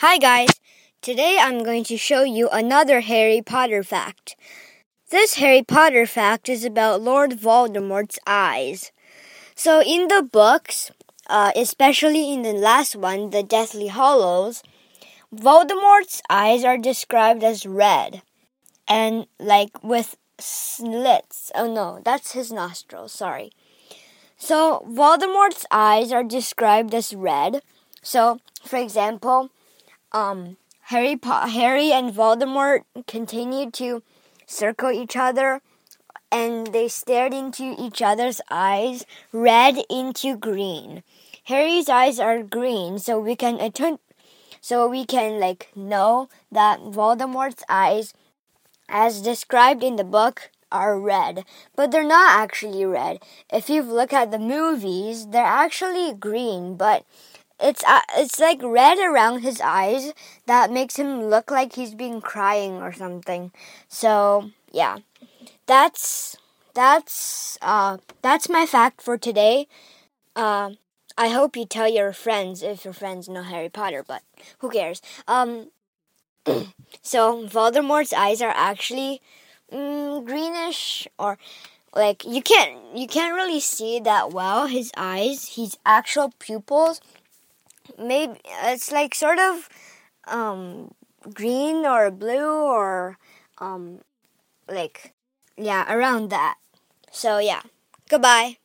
Hi guys, today I'm going to show you another Harry Potter fact. This Harry Potter fact is about Lord Voldemort's eyes. So in the books, uh, especially in the last one, the Deathly Hallows, Voldemort's eyes are described as red and like with slits. Oh no, that's his nostrils, sorry. So Voldemort's eyes are described as red. So, for example, um, Harry, po- Harry and Voldemort continued to circle each other and they stared into each other's eyes, red into green. Harry's eyes are green, so we can so we can like know that Voldemort's eyes, as described in the book, are red, but they're not actually red. If you look at the movies, they're actually green, but it's uh, it's like red around his eyes that makes him look like he's been crying or something. So yeah, that's that's uh that's my fact for today. Uh, I hope you tell your friends if your friends know Harry Potter, but who cares? Um, so Voldemort's eyes are actually mm, greenish or like you can't you can't really see that well his eyes his actual pupils maybe it's like sort of um, green or blue or um, like yeah around that. So yeah. Goodbye